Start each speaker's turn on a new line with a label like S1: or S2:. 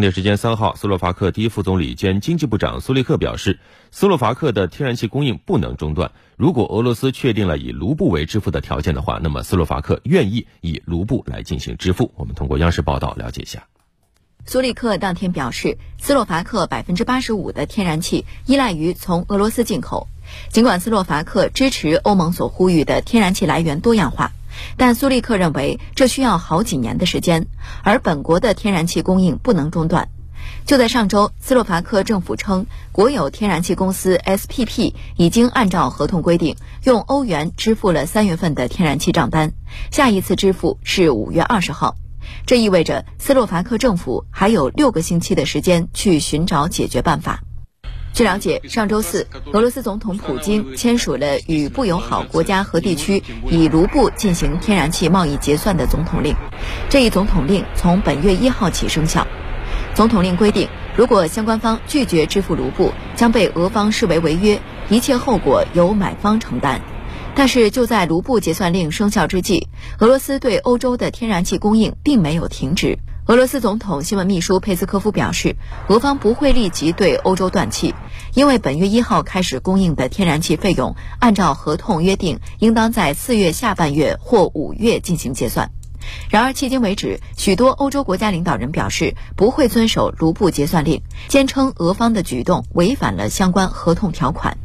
S1: 当地时间三号，斯洛伐克第一副总理兼经济部长苏利克表示，斯洛伐克的天然气供应不能中断。如果俄罗斯确定了以卢布为支付的条件的话，那么斯洛伐克愿意以卢布来进行支付。我们通过央视报道了解一下。
S2: 苏利克当天表示，斯洛伐克百分之八十五的天然气依赖于从俄罗斯进口。尽管斯洛伐克支持欧盟所呼吁的天然气来源多样化。但苏利克认为，这需要好几年的时间，而本国的天然气供应不能中断。就在上周，斯洛伐克政府称，国有天然气公司 SPP 已经按照合同规定，用欧元支付了三月份的天然气账单，下一次支付是五月二十号。这意味着斯洛伐克政府还有六个星期的时间去寻找解决办法。据了解，上周四，俄罗斯总统普京签署了与不友好国家和地区以卢布进行天然气贸易结算的总统令。这一总统令从本月一号起生效。总统令规定，如果相关方拒绝支付卢布，将被俄方视为违约，一切后果由买方承担。但是，就在卢布结算令生效之际，俄罗斯对欧洲的天然气供应并没有停止。俄罗斯总统新闻秘书佩斯科夫表示，俄方不会立即对欧洲断气，因为本月一号开始供应的天然气费用，按照合同约定，应当在四月下半月或五月进行结算。然而，迄今为止，许多欧洲国家领导人表示不会遵守卢布结算令，坚称俄方的举动违反了相关合同条款。